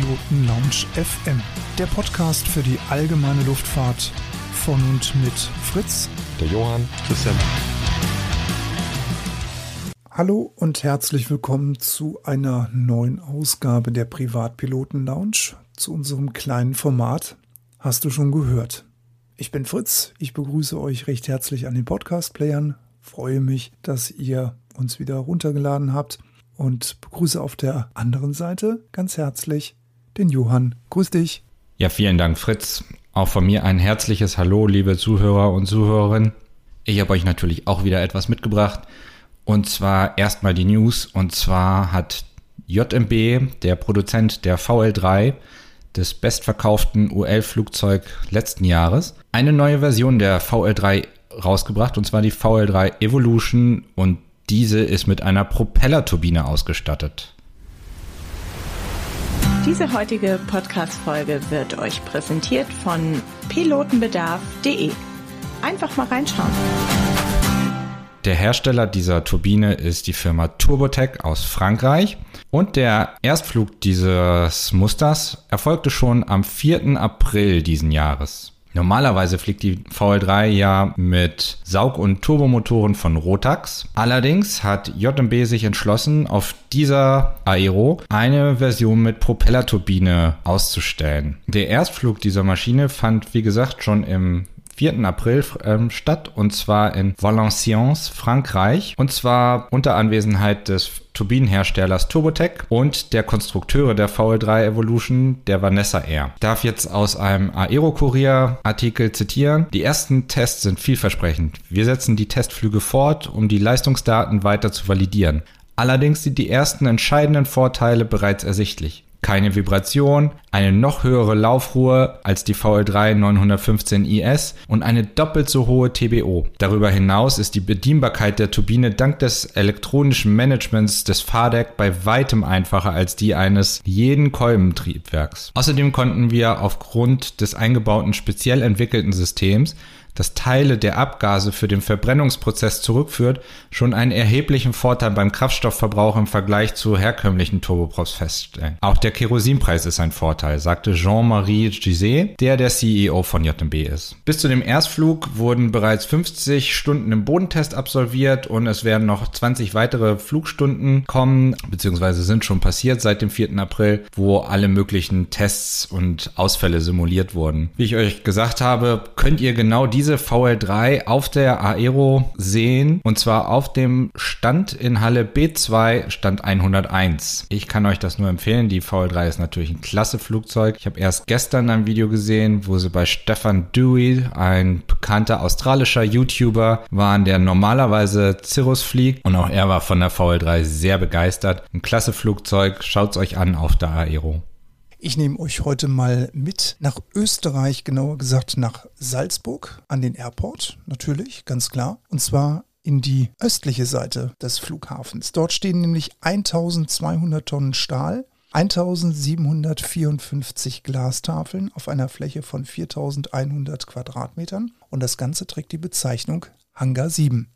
Privatpiloten Lounge FM, der Podcast für die allgemeine Luftfahrt von und mit Fritz, der Johann, Christian. Hallo und herzlich willkommen zu einer neuen Ausgabe der Privatpiloten Lounge, zu unserem kleinen Format. Hast du schon gehört? Ich bin Fritz, ich begrüße euch recht herzlich an den Podcast-Playern, freue mich, dass ihr uns wieder runtergeladen habt und begrüße auf der anderen Seite ganz herzlich den Johann. Grüß dich. Ja, vielen Dank, Fritz. Auch von mir ein herzliches Hallo, liebe Zuhörer und Zuhörerinnen. Ich habe euch natürlich auch wieder etwas mitgebracht. Und zwar erstmal die News. Und zwar hat JMB, der Produzent der VL3, des bestverkauften UL-Flugzeug letzten Jahres, eine neue Version der VL3 rausgebracht. Und zwar die VL3 Evolution. Und diese ist mit einer Propellerturbine ausgestattet. Diese heutige Podcast-Folge wird euch präsentiert von pilotenbedarf.de. Einfach mal reinschauen. Der Hersteller dieser Turbine ist die Firma Turbotech aus Frankreich und der Erstflug dieses Musters erfolgte schon am 4. April diesen Jahres. Normalerweise fliegt die VL3 ja mit Saug- und Turbomotoren von Rotax. Allerdings hat JMB sich entschlossen, auf dieser Aero eine Version mit Propellerturbine auszustellen. Der Erstflug dieser Maschine fand, wie gesagt, schon im 4. April ähm, statt und zwar in Valenciennes, Frankreich und zwar unter Anwesenheit des Turbinenherstellers Turbotech und der Konstrukteure der VL3 Evolution, der Vanessa Air. Ich darf jetzt aus einem Aero-Kurier-Artikel zitieren. Die ersten Tests sind vielversprechend. Wir setzen die Testflüge fort, um die Leistungsdaten weiter zu validieren. Allerdings sind die ersten entscheidenden Vorteile bereits ersichtlich keine Vibration, eine noch höhere Laufruhe als die VL3 915 IS und eine doppelt so hohe TBO. Darüber hinaus ist die Bedienbarkeit der Turbine dank des elektronischen Managements des Fahrdeck bei weitem einfacher als die eines jeden Kolbentriebwerks. Außerdem konnten wir aufgrund des eingebauten speziell entwickelten Systems das Teile der Abgase für den Verbrennungsprozess zurückführt, schon einen erheblichen Vorteil beim Kraftstoffverbrauch im Vergleich zu herkömmlichen Turboprops feststellen. Auch der Kerosinpreis ist ein Vorteil, sagte Jean-Marie Giset, der der CEO von JMB ist. Bis zu dem Erstflug wurden bereits 50 Stunden im Bodentest absolviert und es werden noch 20 weitere Flugstunden kommen, beziehungsweise sind schon passiert seit dem 4. April, wo alle möglichen Tests und Ausfälle simuliert wurden. Wie ich euch gesagt habe, könnt ihr genau diese diese VL3 auf der Aero sehen und zwar auf dem Stand in Halle B2, Stand 101. Ich kann euch das nur empfehlen. Die VL3 ist natürlich ein klasse Flugzeug. Ich habe erst gestern ein Video gesehen, wo sie bei Stefan Dewey, ein bekannter australischer YouTuber, waren, der normalerweise Cirrus fliegt und auch er war von der VL3 sehr begeistert. Ein klasse Flugzeug. Schaut's euch an auf der Aero. Ich nehme euch heute mal mit nach Österreich, genauer gesagt nach Salzburg an den Airport, natürlich, ganz klar. Und zwar in die östliche Seite des Flughafens. Dort stehen nämlich 1200 Tonnen Stahl, 1754 Glastafeln auf einer Fläche von 4100 Quadratmetern und das Ganze trägt die Bezeichnung Hangar 7.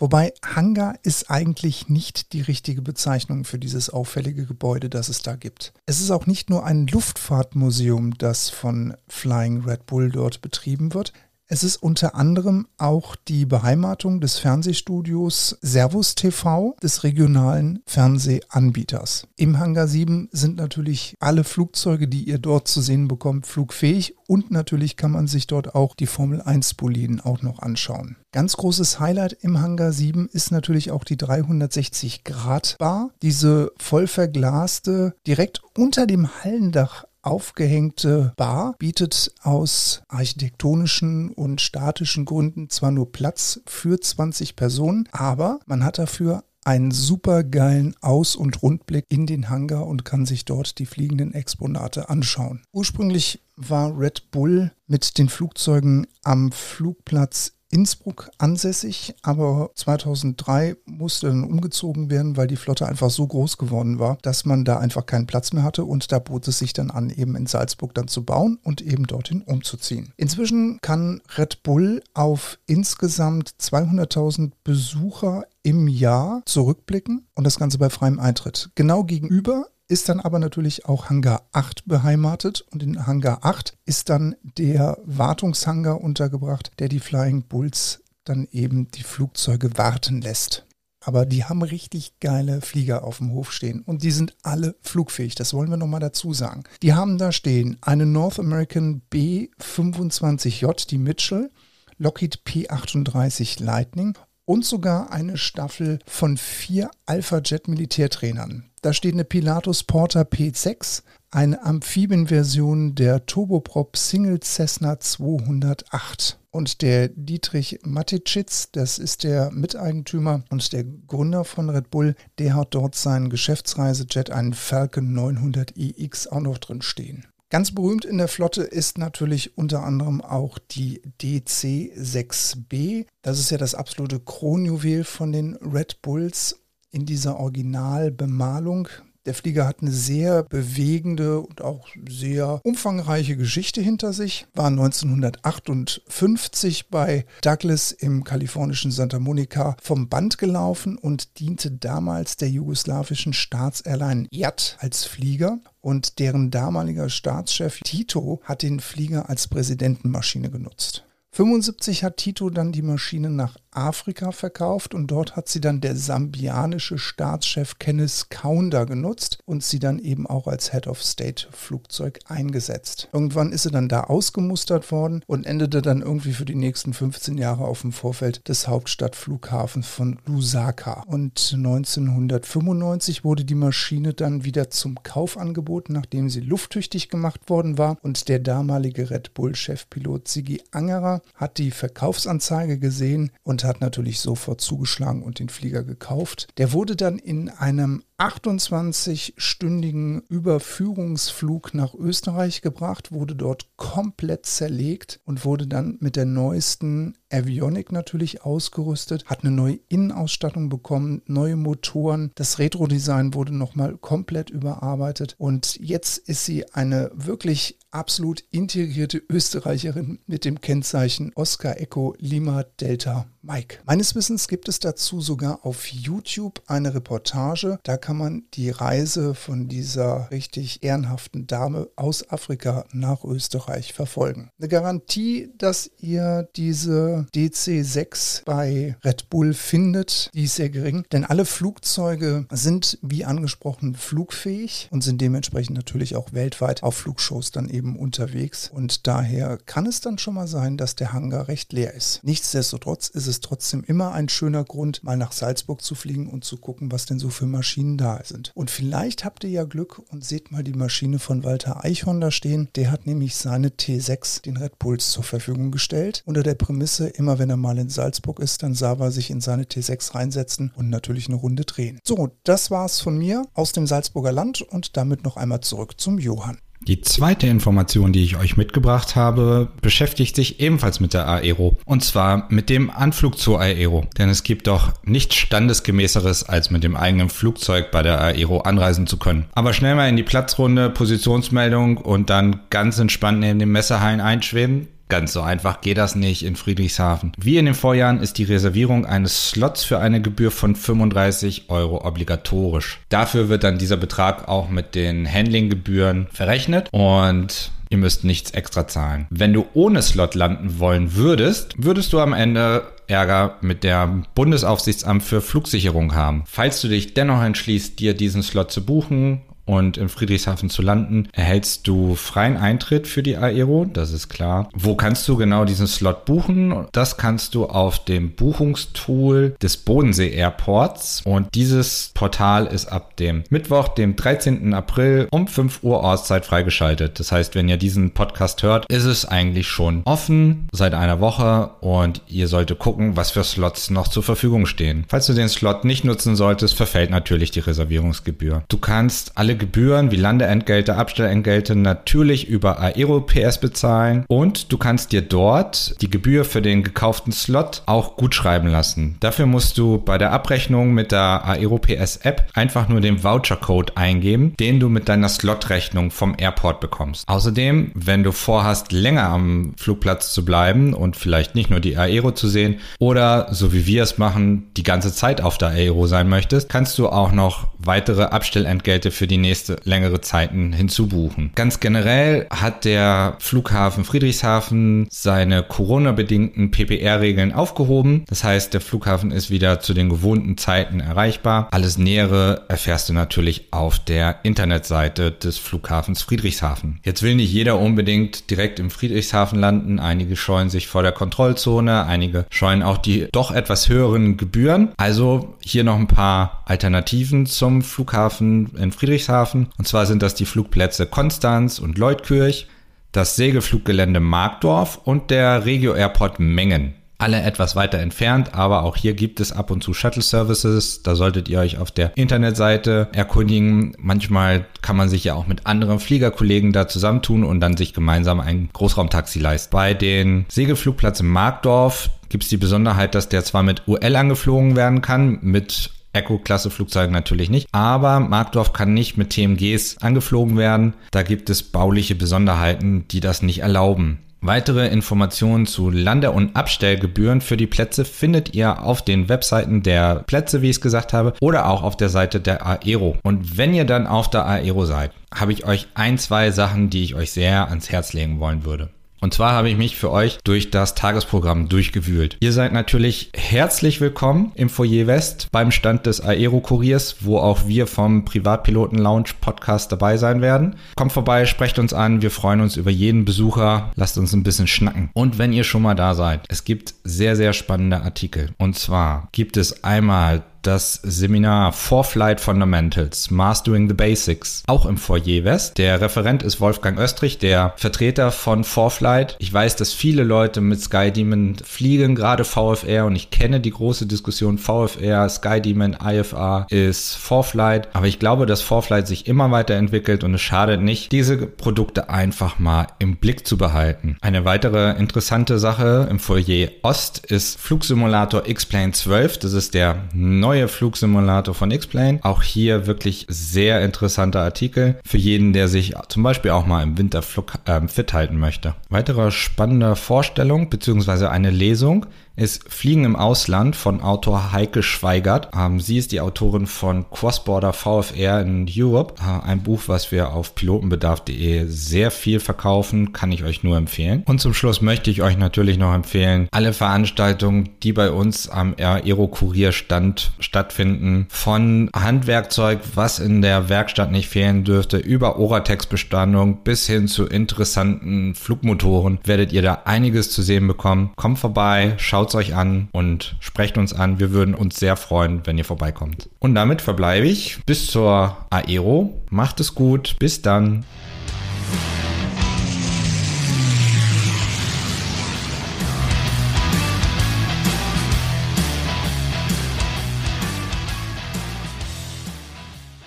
Wobei Hangar ist eigentlich nicht die richtige Bezeichnung für dieses auffällige Gebäude, das es da gibt. Es ist auch nicht nur ein Luftfahrtmuseum, das von Flying Red Bull dort betrieben wird. Es ist unter anderem auch die Beheimatung des Fernsehstudios Servus TV des regionalen Fernsehanbieters. Im Hangar 7 sind natürlich alle Flugzeuge, die ihr dort zu sehen bekommt, flugfähig und natürlich kann man sich dort auch die Formel 1 Boliden auch noch anschauen. Ganz großes Highlight im Hangar 7 ist natürlich auch die 360 Grad Bar, diese voll verglaste, direkt unter dem Hallendach aufgehängte Bar bietet aus architektonischen und statischen Gründen zwar nur Platz für 20 Personen, aber man hat dafür einen super geilen Aus- und Rundblick in den Hangar und kann sich dort die fliegenden Exponate anschauen. Ursprünglich war Red Bull mit den Flugzeugen am Flugplatz Innsbruck ansässig, aber 2003 musste dann umgezogen werden, weil die Flotte einfach so groß geworden war, dass man da einfach keinen Platz mehr hatte und da bot es sich dann an, eben in Salzburg dann zu bauen und eben dorthin umzuziehen. Inzwischen kann Red Bull auf insgesamt 200.000 Besucher im Jahr zurückblicken und das Ganze bei freiem Eintritt. Genau gegenüber ist dann aber natürlich auch Hangar 8 beheimatet und in Hangar 8 ist dann der Wartungshangar untergebracht, der die Flying Bulls dann eben die Flugzeuge warten lässt. Aber die haben richtig geile Flieger auf dem Hof stehen und die sind alle flugfähig. Das wollen wir nochmal dazu sagen. Die haben da stehen eine North American B-25J, die Mitchell, Lockheed P-38 Lightning und sogar eine Staffel von vier Alpha-Jet-Militärtrainern. Da steht eine Pilatus Porter P6, eine Amphibienversion der Turboprop Single Cessna 208. Und der Dietrich Matitschitz, das ist der Miteigentümer und der Gründer von Red Bull, der hat dort seinen Geschäftsreisejet, einen Falcon 900 EX, auch noch drin stehen. Ganz berühmt in der Flotte ist natürlich unter anderem auch die DC-6B. Das ist ja das absolute Kronjuwel von den Red Bulls in dieser Originalbemalung. Der Flieger hat eine sehr bewegende und auch sehr umfangreiche Geschichte hinter sich. War 1958 bei Douglas im kalifornischen Santa Monica vom Band gelaufen und diente damals der jugoslawischen Staatsairline JAT als Flieger. Und deren damaliger Staatschef Tito hat den Flieger als Präsidentenmaschine genutzt. 75 hat Tito dann die Maschine nach Afrika verkauft und dort hat sie dann der sambianische Staatschef Kenneth Kaunda genutzt und sie dann eben auch als Head of State Flugzeug eingesetzt. Irgendwann ist sie dann da ausgemustert worden und endete dann irgendwie für die nächsten 15 Jahre auf dem Vorfeld des Hauptstadtflughafens von Lusaka. Und 1995 wurde die Maschine dann wieder zum Kauf angeboten, nachdem sie lufttüchtig gemacht worden war und der damalige Red Bull-Chefpilot Sigi Angerer hat die Verkaufsanzeige gesehen und hat natürlich sofort zugeschlagen und den Flieger gekauft. Der wurde dann in einem 28-stündigen Überführungsflug nach Österreich gebracht, wurde dort komplett zerlegt und wurde dann mit der neuesten Avionic natürlich ausgerüstet, hat eine neue Innenausstattung bekommen, neue Motoren. Das Retro-Design wurde nochmal komplett überarbeitet und jetzt ist sie eine wirklich absolut integrierte Österreicherin mit dem Kennzeichen Oscar Echo Lima Delta Mike. Meines Wissens gibt es dazu sogar auf YouTube eine Reportage. Da kann man die Reise von dieser richtig ehrenhaften Dame aus Afrika nach Österreich verfolgen. Eine Garantie, dass ihr diese DC-6 bei Red Bull findet, die ist sehr gering, denn alle Flugzeuge sind wie angesprochen flugfähig und sind dementsprechend natürlich auch weltweit auf Flugshows dann eben unterwegs. Und daher kann es dann schon mal sein, dass der Hangar recht leer ist. Nichtsdestotrotz ist es trotzdem immer ein schöner Grund, mal nach Salzburg zu fliegen und zu gucken, was denn so für Maschinen da sind. Und vielleicht habt ihr ja Glück und seht mal die Maschine von Walter Eichhorn da stehen. Der hat nämlich seine T6, den Red Bulls, zur Verfügung gestellt. Unter der Prämisse, immer wenn er mal in Salzburg ist, dann sah er sich in seine T6 reinsetzen und natürlich eine Runde drehen. So, das war's von mir aus dem Salzburger Land und damit noch einmal zurück zum Johann. Die zweite Information, die ich euch mitgebracht habe, beschäftigt sich ebenfalls mit der Aero. Und zwar mit dem Anflug zur Aero. Denn es gibt doch nichts Standesgemäßeres, als mit dem eigenen Flugzeug bei der Aero anreisen zu können. Aber schnell mal in die Platzrunde, Positionsmeldung und dann ganz entspannt neben dem Messerhallen einschweben. Ganz so einfach geht das nicht in Friedrichshafen. Wie in den Vorjahren ist die Reservierung eines Slots für eine Gebühr von 35 Euro obligatorisch. Dafür wird dann dieser Betrag auch mit den Handlinggebühren verrechnet und Ihr müsst nichts extra zahlen. Wenn du ohne Slot landen wollen würdest, würdest du am Ende Ärger mit der Bundesaufsichtsamt für Flugsicherung haben. Falls du dich dennoch entschließt, dir diesen Slot zu buchen, und in Friedrichshafen zu landen, erhältst du freien Eintritt für die Aero, das ist klar. Wo kannst du genau diesen Slot buchen? Das kannst du auf dem Buchungstool des Bodensee Airports und dieses Portal ist ab dem Mittwoch, dem 13. April um 5 Uhr Ortszeit freigeschaltet. Das heißt, wenn ihr diesen Podcast hört, ist es eigentlich schon offen seit einer Woche und ihr solltet gucken, was für Slots noch zur Verfügung stehen. Falls du den Slot nicht nutzen solltest, verfällt natürlich die Reservierungsgebühr. Du kannst alle Gebühren wie Landeentgelte, Abstellentgelte natürlich über Aero-PS bezahlen und du kannst dir dort die Gebühr für den gekauften Slot auch gut schreiben lassen. Dafür musst du bei der Abrechnung mit der Aero-PS-App einfach nur den Voucher-Code eingeben, den du mit deiner Slot-Rechnung vom Airport bekommst. Außerdem, wenn du vorhast, länger am Flugplatz zu bleiben und vielleicht nicht nur die Aero zu sehen oder so wie wir es machen, die ganze Zeit auf der Aero sein möchtest, kannst du auch noch weitere Abstellentgelte für die nächste längere Zeiten hinzubuchen. Ganz generell hat der Flughafen Friedrichshafen seine Corona-bedingten PPR-Regeln aufgehoben. Das heißt, der Flughafen ist wieder zu den gewohnten Zeiten erreichbar. Alles Nähere erfährst du natürlich auf der Internetseite des Flughafens Friedrichshafen. Jetzt will nicht jeder unbedingt direkt im Friedrichshafen landen. Einige scheuen sich vor der Kontrollzone, einige scheuen auch die doch etwas höheren Gebühren. Also hier noch ein paar Alternativen zum Flughafen in Friedrichshafen. Und zwar sind das die Flugplätze Konstanz und Leutkirch, das Segelfluggelände Markdorf und der Regio Airport Mengen alle etwas weiter entfernt, aber auch hier gibt es ab und zu Shuttle Services. Da solltet ihr euch auf der Internetseite erkundigen. Manchmal kann man sich ja auch mit anderen Fliegerkollegen da zusammentun und dann sich gemeinsam ein Großraumtaxi leisten. Bei den Segelflugplatz in Markdorf gibt es die Besonderheit, dass der zwar mit UL angeflogen werden kann, mit Echo-Klasse-Flugzeugen natürlich nicht. Aber Markdorf kann nicht mit TMGs angeflogen werden. Da gibt es bauliche Besonderheiten, die das nicht erlauben. Weitere Informationen zu Lande- und Abstellgebühren für die Plätze findet ihr auf den Webseiten der Plätze, wie ich es gesagt habe, oder auch auf der Seite der Aero. Und wenn ihr dann auf der Aero seid, habe ich euch ein, zwei Sachen, die ich euch sehr ans Herz legen wollen würde. Und zwar habe ich mich für euch durch das Tagesprogramm durchgewühlt. Ihr seid natürlich herzlich willkommen im Foyer West beim Stand des Aero Kuriers, wo auch wir vom Privatpiloten Lounge Podcast dabei sein werden. Kommt vorbei, sprecht uns an, wir freuen uns über jeden Besucher, lasst uns ein bisschen schnacken. Und wenn ihr schon mal da seid, es gibt sehr, sehr spannende Artikel. Und zwar gibt es einmal das Seminar For Flight Fundamentals, Mastering the Basics, auch im Foyer West. Der Referent ist Wolfgang Östrich, der Vertreter von For Flight. Ich weiß, dass viele Leute mit Sky Demon fliegen, gerade VFR, und ich kenne die große Diskussion VFR, Sky Demon, IFR ist For Flight. Aber ich glaube, dass For Flight sich immer weiterentwickelt und es schadet nicht, diese Produkte einfach mal im Blick zu behalten. Eine weitere interessante Sache im Foyer Ost ist Flugsimulator X-Plane 12. Das ist der neue neue Flugsimulator von X-Plane. Auch hier wirklich sehr interessanter Artikel für jeden, der sich zum Beispiel auch mal im Winter äh, fit halten möchte. Weitere spannende Vorstellung bzw. eine Lesung ist Fliegen im Ausland von Autor Heike Schweigert. Ähm, sie ist die Autorin von Crossborder VFR in Europe, äh, ein Buch, was wir auf pilotenbedarf.de sehr viel verkaufen, kann ich euch nur empfehlen. Und zum Schluss möchte ich euch natürlich noch empfehlen, alle Veranstaltungen, die bei uns am Aero Kurier Stand stattfinden, von Handwerkzeug, was in der Werkstatt nicht fehlen dürfte, über Oratex-Bestandung bis hin zu interessanten Flugmotoren, werdet ihr da einiges zu sehen bekommen. Kommt vorbei, schaut es euch an und sprecht uns an. Wir würden uns sehr freuen, wenn ihr vorbeikommt. Und damit verbleibe ich bis zur Aero. Macht es gut. Bis dann.